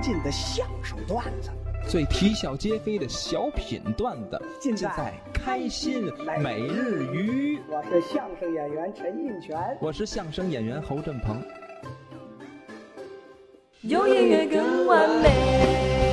尽的相声段子，最啼笑皆非的小品段子，尽在开心每日鱼。我是相声演员陈印泉，我是相声演员侯振鹏。有音乐更完美。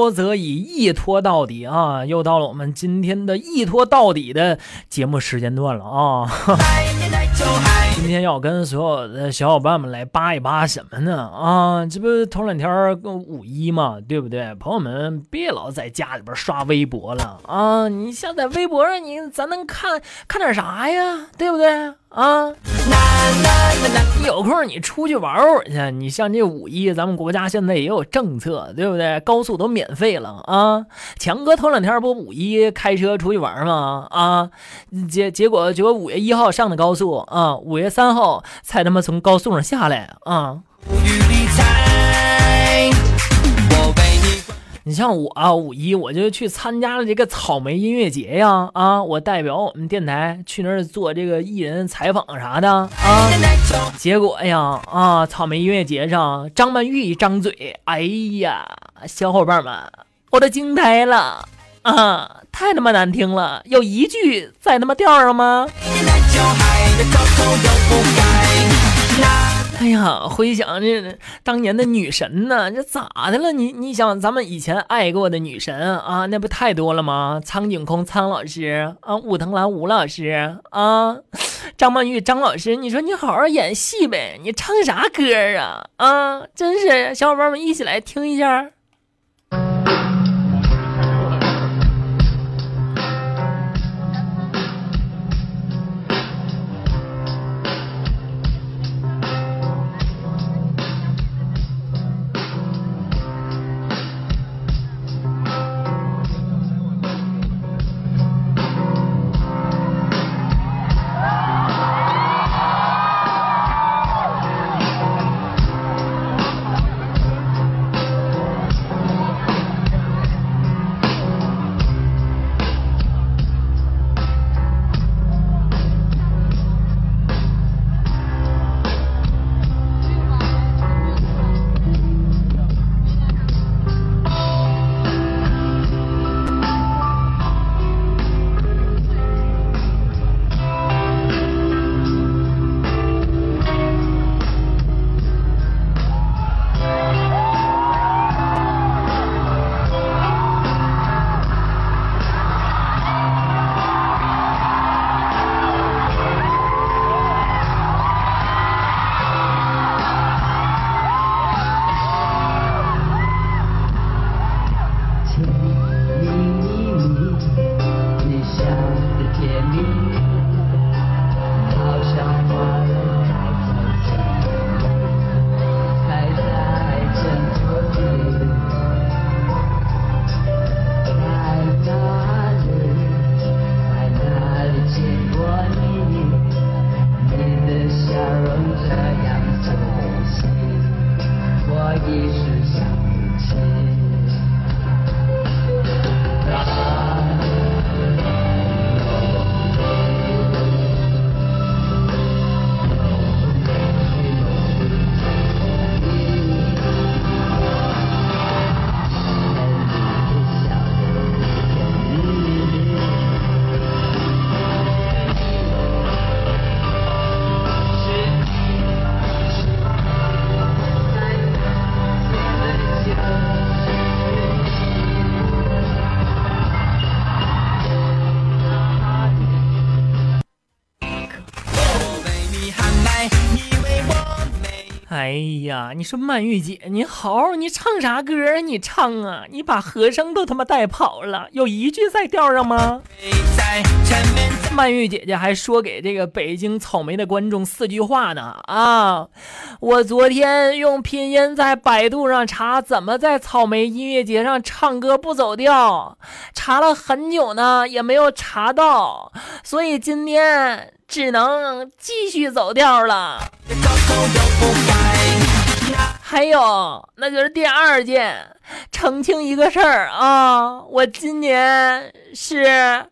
拖则已，一拖到底啊！又到了我们今天的一拖到底的节目时间段了啊！今天要跟所有的小伙伴们来扒一扒什么呢？啊，这不头两天跟五一嘛，对不对？朋友们，别老在家里边刷微博了啊！你像在微博上，你咱能看看点啥呀？对不对？啊，你有空你出去玩会儿去。你像这五一，咱们国家现在也有政策，对不对？高速都免费了啊！强哥头两天不五一开车出去玩吗？啊，结结果结果五月一号上的高速啊，五月三号才他妈从高速上下来啊！你像我啊，五一我就去参加了这个草莓音乐节呀，啊，我代表我们电台去那儿做这个艺人采访啥的啊。结果呀，啊，草莓音乐节上，张曼玉一张嘴，哎呀，小伙伴们，我都惊呆了啊！太他妈难听了，有一句在他妈调上吗？哎呀，回想这当年的女神呢，这咋的了？你你想，咱们以前爱过的女神啊，那不太多了吗？苍井空苍老师啊，武藤兰武老师啊，张曼玉张老师，你说你好好演戏呗，你唱啥歌啊？啊，真是，小伙伴们一起来听一下。哎呀，你说曼玉姐，你好，你唱啥歌啊？你唱啊，你把和声都他妈带跑了，有一句在调上吗？曼玉姐姐还说给这个北京草莓的观众四句话呢啊！我昨天用拼音在百度上查怎么在草莓音乐节上唱歌不走调，查了很久呢也没有查到，所以今天只能继续走调了。还有，那就是第二件，澄清一个事儿啊，我今年是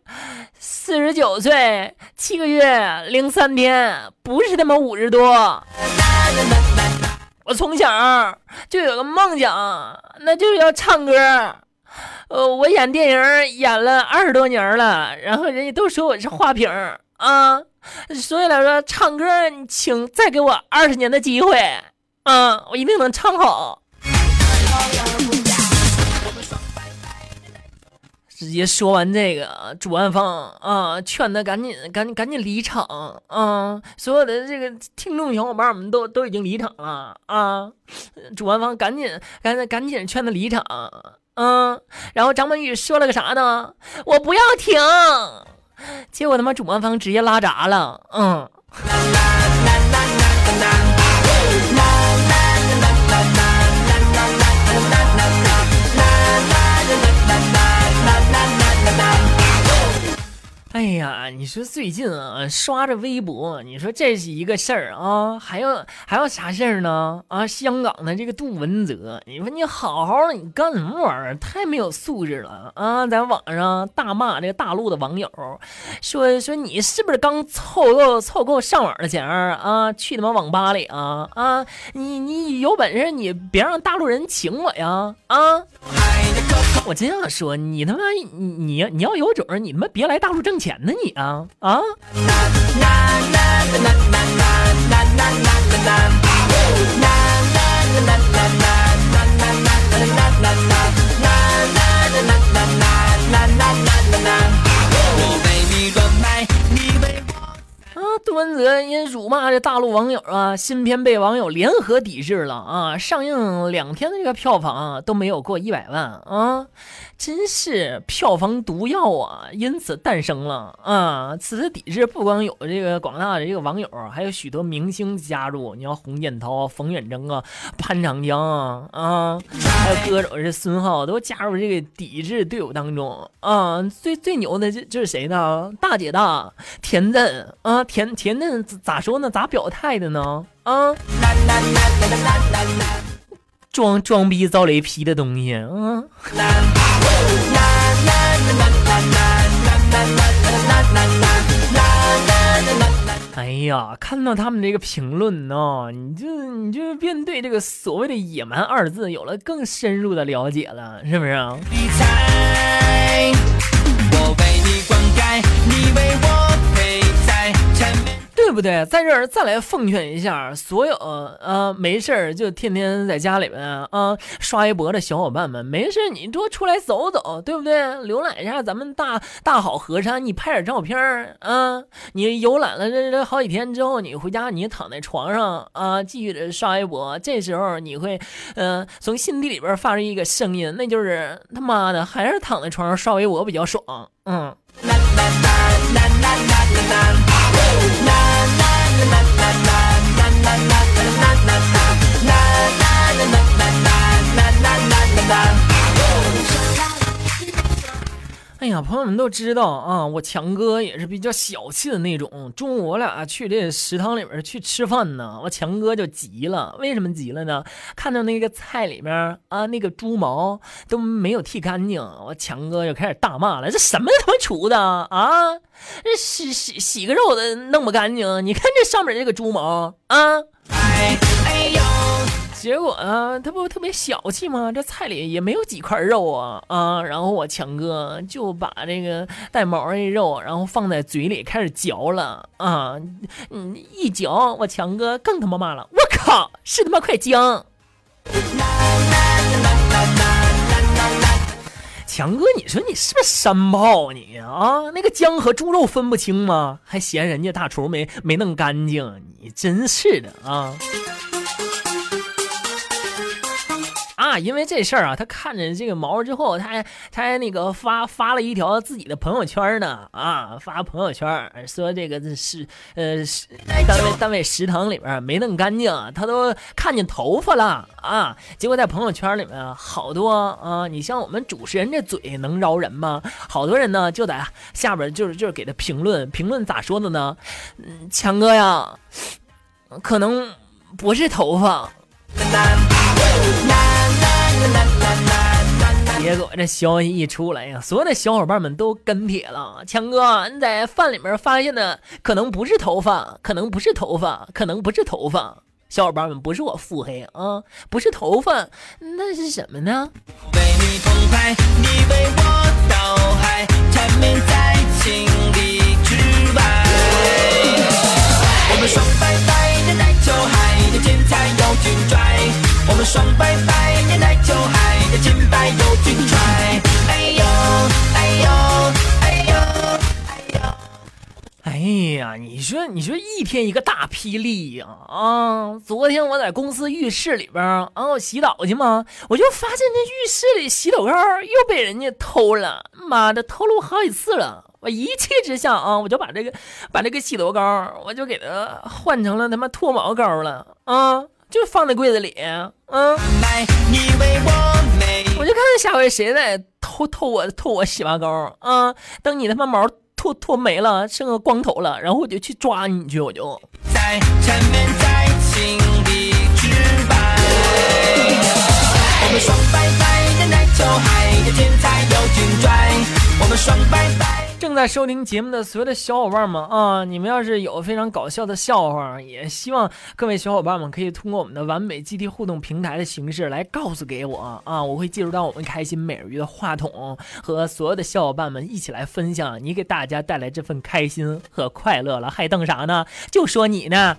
四十九岁，七个月零三天，不是他妈五十多。我从小就有个梦想，那就是要唱歌。呃，我演电影演了二十多年了，然后人家都说我是花瓶啊，所以来说唱歌，请再给我二十年的机会，啊，我一定能唱好。直接说完这个，主办方啊劝他赶紧赶紧赶紧离场啊！所有的这个听众小伙伴们都都已经离场了啊！主办方赶紧赶紧赶紧劝他离场，嗯，然后张曼玉说了个啥呢？我不要停，结果他妈主办方直接拉闸了，嗯。你说最近啊，刷着微博，你说这是一个事儿啊，还有还有啥事儿呢？啊，香港的这个杜文泽，你说你好好的，你干什么玩意儿？太没有素质了啊！在网上大骂这个大陆的网友，说说你是不是刚凑够凑够上网的钱啊？去他妈网吧里啊啊！你你有本事你别让大陆人请我呀啊！我真想说，你他妈你你你要有种，你他妈别来大陆挣钱呢你啊啊！啊，杜文泽因辱骂这大陆网友啊，新片被网友联合抵制了啊！上映两天的这个票房啊都没有过一百万啊，真是票房毒药啊！因此诞生了啊！此次抵制不光有这个广大的这个网友，还有许多明星加入，你像洪建涛、冯远征啊、潘长江啊啊，还有歌手是孙浩都加入这个抵制队伍当中啊！最最牛的就就是谁呢？大姐大田震啊，田田震咋咋说呢？咋表态的呢？啊，装装逼遭雷劈的东西啊！哎呀，看到他们这个评论呢，你就你就便对这个所谓的“野蛮”二字有了更深入的了解了，是不是啊？理睬，我为你灌溉，你为我。对不对？在这儿再来奉劝一下所有呃没事儿就天天在家里面啊刷微博的小伙伴们，没事你多出来走走，对不对？浏览一下咱们大大好河山，你拍点照片儿啊。你游览了这这好几天之后，你回家你躺在床上啊，继续的刷微博，这时候你会呃从心底里边发出一个声音，那就是他妈的还是躺在床上刷微博比较爽，嗯。呀，朋友们都知道啊，我强哥也是比较小气的那种。中午我俩去这食堂里边去吃饭呢，我强哥就急了。为什么急了呢？看到那个菜里面啊，那个猪毛都没有剃干净，我强哥就开始大骂了：“这什么他妈厨子啊？这洗洗洗个肉的弄不干净？你看这上面这个猪毛啊！”哎哎呦，结果啊，他不特别小气吗？这菜里也没有几块肉啊啊！然后我强哥就把这个带毛的肉，然后放在嘴里开始嚼了啊！嗯，一嚼，我强哥更他妈骂了，我靠，是他妈块姜！强哥，你说你是不是山炮你啊？那个姜和猪肉分不清吗？还嫌人家大厨没没弄干净，你真是的啊！啊，因为这事儿啊，他看着这个毛之后，他还他还那个发发了一条自己的朋友圈呢，啊，发朋友圈说这个是呃是单位单位食堂里边没弄干净，他都看见头发了啊。结果在朋友圈里面好多啊，你像我们主持人这嘴能饶人吗？好多人呢就在下边就是就是给他评论，评论咋说的呢？嗯，强哥呀，可能不是头发。结果这消息一出来呀，所有的小伙伴们都跟帖了。强哥，你在饭里面发现的可能不是头发，可能不是头发，可能不是头发。小伙伴们，不是我腹黑啊，不是头发，那是什么呢？为你澎湃，你为我倒海，缠绵在情里之外。我们双拜拜，年代就嗨的精彩有劲拽。我们双拜拜，年代就嗨的金牌有劲拽。哎呦哎呦哎呦哎呦。哎呀，你说，你说一天一个大霹雳呀！啊，昨天我在公司浴室里边啊，我洗澡去嘛，我就发现那浴室里洗头膏又被人家偷了，妈的，偷了我好几次了。我一气之下啊，我就把这个把这个洗头膏，我就给它换成了他妈脱毛膏了啊，就放在柜子里，嗯、来，你为我美。我就看看下回谁再偷偷我偷我洗发膏啊！等你他妈毛脱脱没了，剩个光头了，然后我就去抓你去，我就。在缠绵在情里之外。我们双拜拜，年代就嗨，的天才有劲拽。我们双拜拜。正在收听节目的所有的小伙伴们啊，你们要是有非常搞笑的笑话，也希望各位小伙伴们可以通过我们的完美基地互动平台的形式来告诉给我啊，我会进入到我们开心美人鱼的话筒，和所有的小伙伴们一起来分享你给大家带来这份开心和快乐了，还等啥呢？就说你呢。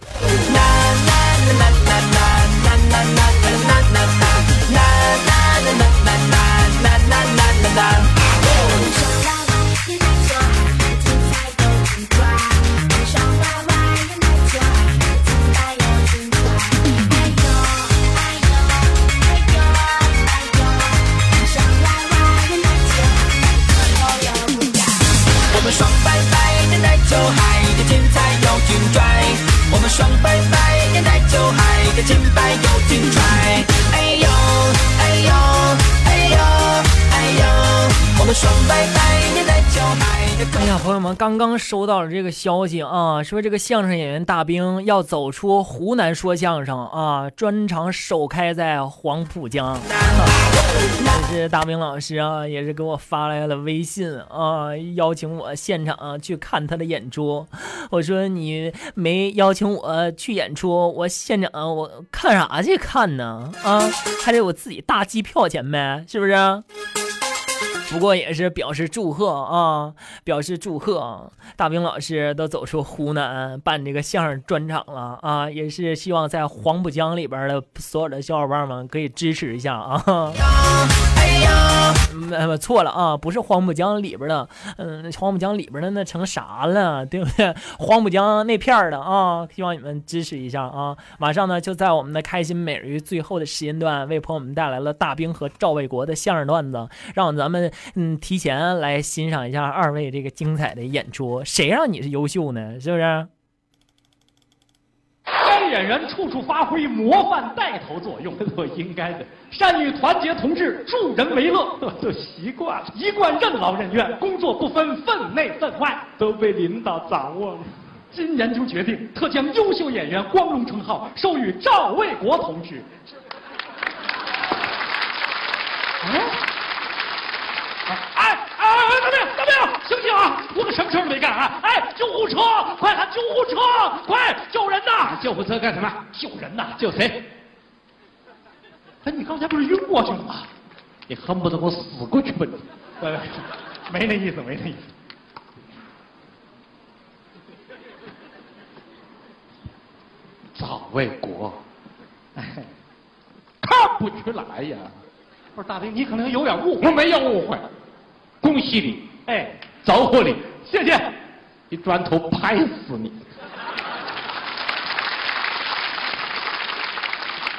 刚刚收到了这个消息啊，说这个相声演员大兵要走出湖南说相声啊，专场首开在黄浦江。这是大兵老师啊，也是给我发来了微信啊，邀请我现场去看他的演出。我说你没邀请我去演出，我现场我看啥去看呢？啊，还得我自己大机票钱呗，是不是？不过也是表示祝贺啊，表示祝贺，大兵老师都走出湖南办这个相声专场了啊，也是希望在黄浦江里边的所有的小伙伴们可以支持一下啊。嗯，呃错了啊，不是黄浦江里边的，嗯，黄浦江里边的那成啥了，对不对？黄浦江那片的啊，希望你们支持一下啊！马上呢，就在我们的开心每日鱼最后的时间段，为朋友们带来了大兵和赵卫国的相声段子，让咱们嗯提前来欣赏一下二位这个精彩的演出。谁让你是优秀呢？是不是？该演员处处发挥模范带头作用，我应该的。善于团结同志，助人为乐，都习惯了，一贯任劳任怨，工作不分分内分外，都被领导掌握了。今年就决定，特将优秀演员光荣称号授予赵卫国同志。哎，哎哎，大兵大兵，醒醒啊！我可什么事儿都没干啊！哎，救护车，快喊救护车，快救人呐！救护车干什么？救人呐！救谁？哎，你刚才不是晕过去了吗？你恨不得我死过去吧你？喂喂，没那意思，没那意思。赵卫国，哎，看不出来呀。不是大兵，你可能有点误会。我没有误会，恭喜你，哎，招呼你，谢谢。一砖头拍死你！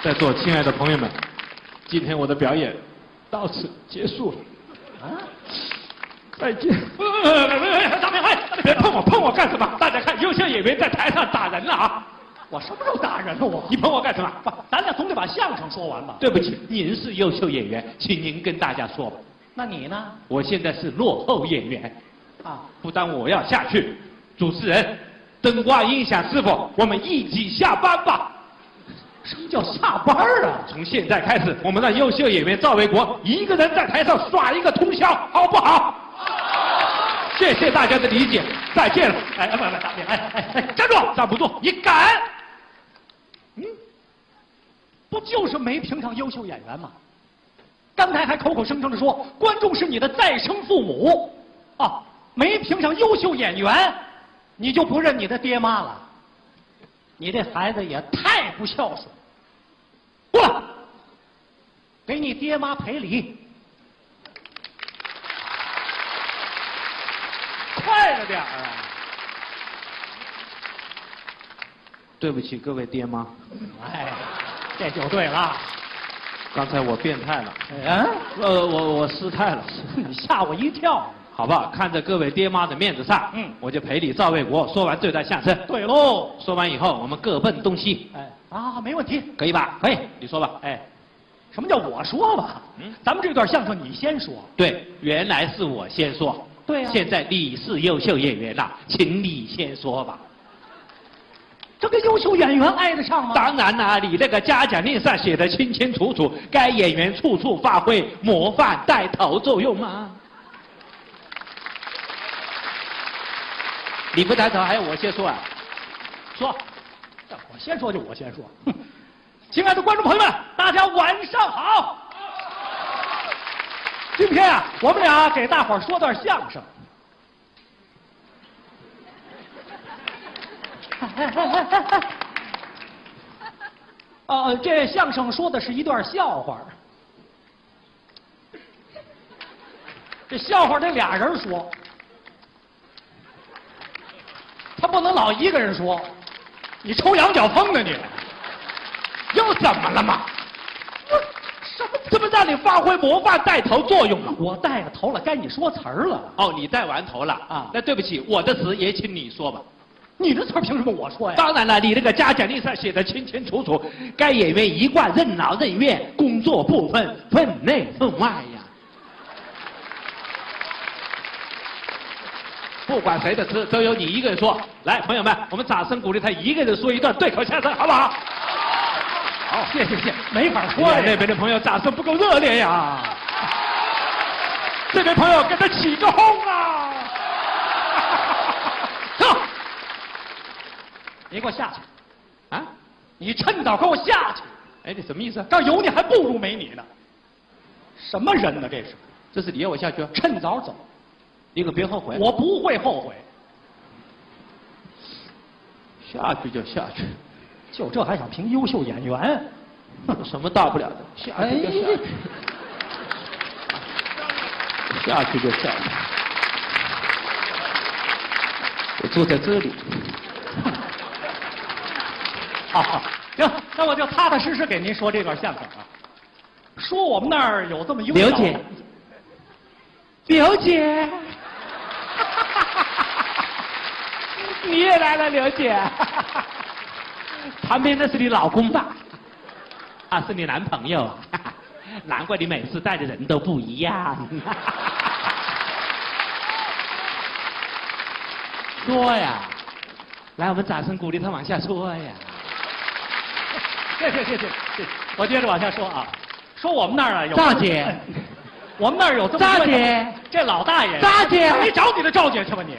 在座亲爱的朋友们，今天我的表演到此结束了。啊，再见。大兵，哎，别碰我，碰我干什么？大家看，优秀演员在台上打人了啊！我什么时候打人了我？你碰我干什么？咱俩总得把相声说完吧。对不起，您是优秀演员，请您跟大家说吧。那你呢？我现在是落后演员。啊，不但我要下去，主持人、灯光音响师傅，我们一起下班吧。什么叫下班啊？从现在开始，我们让优秀演员赵卫国一个人在台上耍一个通宵，好不好？谢谢大家的理解，再见了。哎，不不，大，哎哎哎，站住！站不住！你敢？嗯不就是没评上优秀演员吗？刚才还口口声声的说观众是你的再生父母，啊，没评上优秀演员，你就不认你的爹妈了？你这孩子也太不孝顺！过来，给你爹妈赔礼。快了点儿啊！对不起，各位爹妈，哎，这就对了。刚才我变态了，嗯，呃，我我失态了，你吓我一跳。好吧，看在各位爹妈的面子上，嗯我就陪你赵卫国说完这段相声。对喽，说完以后，我们各奔东西，哎啊，没问题，可以吧？可以。你说吧。哎，什么叫我说吧？嗯咱们这段相声你先说。对，原来是我先说。对呀现在你是优秀演员了，请你先说吧。这个优秀演员挨得上吗？当然啦，你那个嘉奖令上写的清清楚楚，该演员处处发挥模范带头作用嘛。你不带头，还要我先说啊？说，我先说就我先说。哼亲爱的观众朋友们，大家晚上好。今天啊，我们俩给大伙儿说段相声。呃，这相声说的是一段笑话。这笑话得俩人说，他不能老一个人说。你抽羊角风呢你？又怎么了嘛？什么？这不让你发挥模范带头作用吗？我带了头了，该你说词儿了。哦，你带完头了啊那对不起，我的词也请你说吧。你的词凭什么我说呀？当然了，你这个嘉奖令上写的清清楚楚，该演员一贯任劳任怨，工作不分分内分外呀。不管谁的词，都由你一个人说。来，朋友们，我们掌声鼓励他一个人说一段对口相声，好不好？好，谢谢谢，没法说。那边的朋友掌声不够热烈呀。这边朋友给他起个哄啊！走，你给我下去！啊，你趁早给我下去！哎，你什么意思？这有你还不如没你呢。什么人呢？这是这是你要我下去啊？趁早走，你可别后悔。我不会后悔。下去就下去，就这还想评优秀演员？有什么大不了的？下哎去就下去，下去就下去。我坐在这里，好好，行，那我就踏踏实实给您说这段相声啊。说我们那儿有这么一位老刘姐，表姐，你也来了，刘姐。旁边那是你老公吧？啊，是你男朋友啊？难怪你每次带的人都不一样。说呀，来，我们掌声鼓励他往下说呀。谢谢谢谢谢谢，我接着往下说啊，说我们那儿啊有赵姐，我们那儿有这么一位赵姐，这老大爷，赵姐你找你的赵姐去吧你，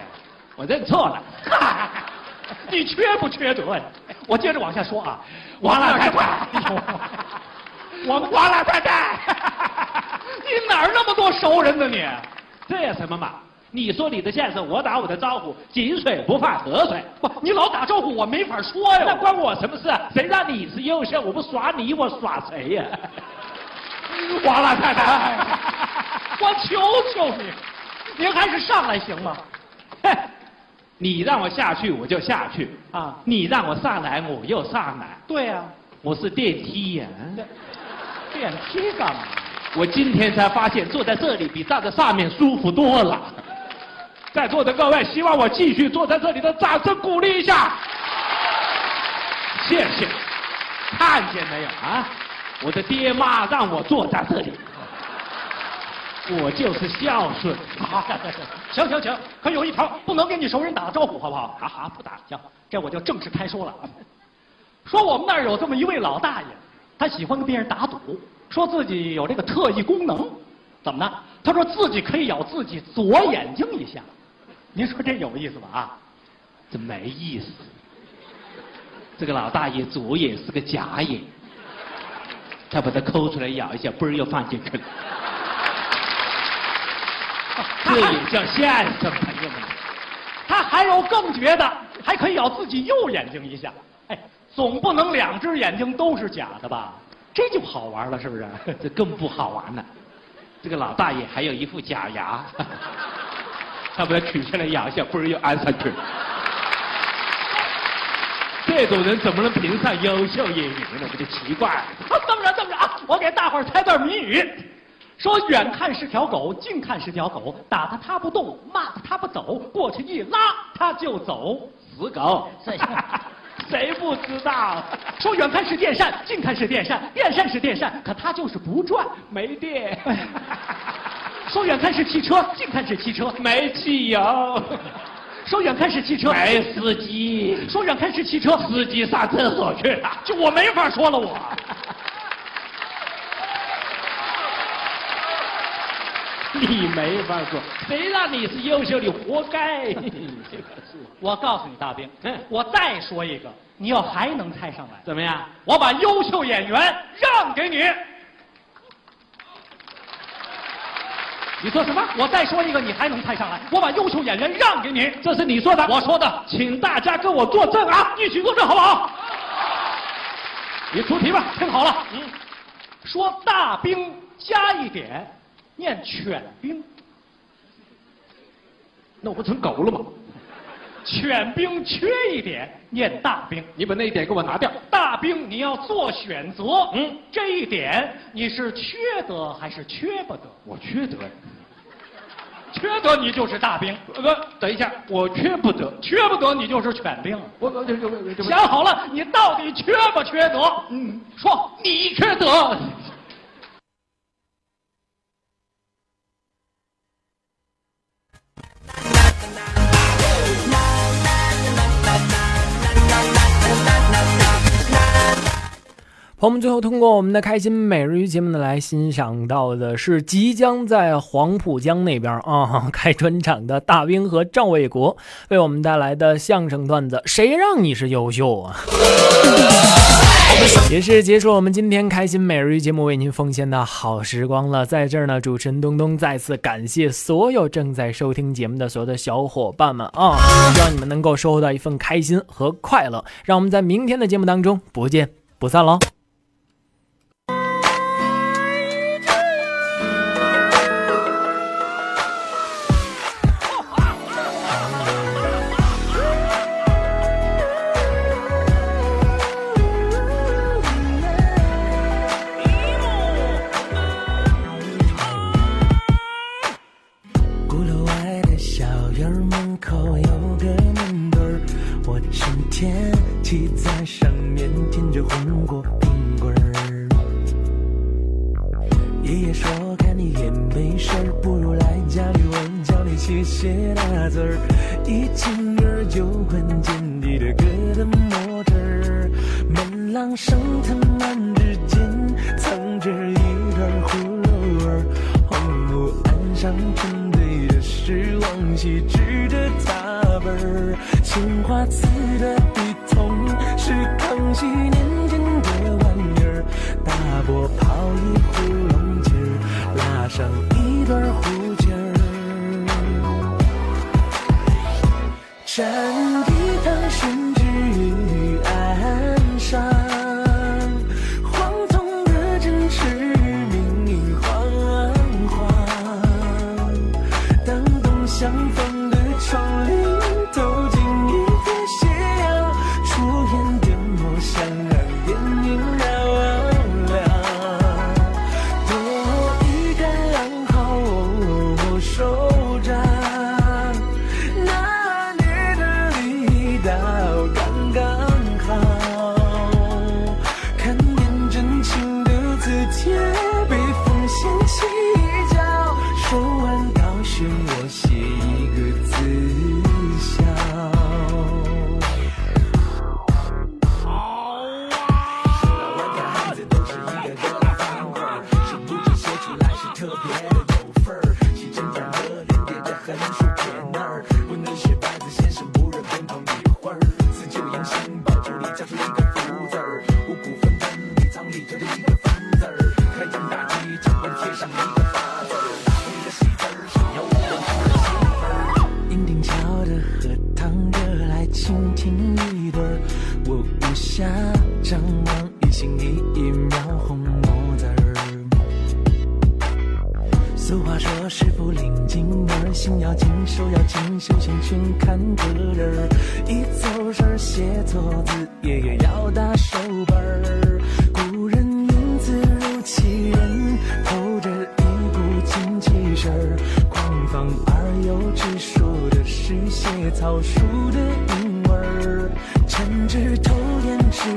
我认错了。你缺不缺德呀？我接着往下说啊，王老太太哎呦我们王老太太，你哪儿那么多熟人呢你？这有什么嘛？你说你的相声，我打我的招呼，井水不犯河水。不，你老打招呼，我没法说呀。那关我什么事啊？谁让你是优秀？我不耍你，我耍谁呀、王老太太，我求求你，您还是上来行吗？哼你让我下去，我就下去啊你让我上来，我又上来。对呀、我是电梯呀、电梯干嘛？我今天才发现，坐在这里比站在上面舒服多了。在座的各位，希望我继续坐在这里的掌声鼓励一下，谢谢。看见没有啊？我的爹妈让我坐在这里，我就是孝顺。好，行行行，可有一条，不能跟你熟人打个招呼，好不好？好好不打。行，这我就正式开说了。说我们那儿有这么一位老大爷，他喜欢跟别人打赌，说自己有这个特异功能，怎么呢？他说自己可以咬自己左眼睛一下，您说这有意思吧？啊，这没意思。这个老大爷左眼是个假眼，他把它抠出来咬一下，嘣儿又放进去了。这也叫相声，朋友们。他还有更绝的，还可以咬自己右眼睛一下。哎，总不能两只眼睛都是假的吧？这就好玩了，是不是？这更不好玩了。这个老大爷还有一副假牙，他把它取下来咬一下，嘣儿又安上去。这种人怎么能评上优秀演员呢？这就奇怪了。这么着，这么着啊！我给大伙儿猜段谜语，说远看是条狗，近看是条狗，打它它不动，骂它它不走，过去一拉它就走，死狗。谁 不知道？说远看是电扇，近看是电扇，电扇是电扇，可它就是不转，没电，说远看是汽车，近看是汽车，没汽油，说远看是汽车，没司机，说远看是汽车，司机上厕所去了。就我没法说了，我。你没法说，谁让你是优秀你，活该。我告诉你，大兵，嗯我再说一个，你要还能猜上来，怎么样？我把优秀演员让给你。你说什么？我再说一个，你还能猜上来？我把优秀演员让给你。这是你说的，我说的，请大家跟我作证啊！一起作证好不好？你出题吧，听好了。嗯，说大兵加一点，念犬兵。那我不成狗了吗？犬兵缺一点，念大兵。你把那一点给我拿掉。大兵你要做选择，嗯，这一点你是缺德还是缺不得？我缺德呀。缺德你就是大兵，呃，等一下，我缺不得。缺不得你就是犬兵。我我这这这这想好了，你到底缺不缺德？嗯，说你缺德。朋友们，最后通过我们的开心每日鱼节目呢，来欣赏到的是即将在黄浦江那边啊 开专场的大兵和赵卫国为我们带来的相声段子《谁让你是优秀》啊！也是结束我们今天开心每日鱼节目为您奉献的好时光了。在这儿呢，主持人东东再次感谢所有正在收听节目的所有的小伙伴们啊！希望你们能够收获到一份开心和快乐。让我们在明天的节目当中不见不散喽！死的笔筒是康熙年间的玩意儿，大伯泡一壶龙井，拉上一段胡琴儿。要静，修行全看个人儿。一走神儿写错字，爷爷要打手本儿。古人名字如其人，透着一股精气神儿。狂放而又直说的是写草书的韵味儿。趁指头点只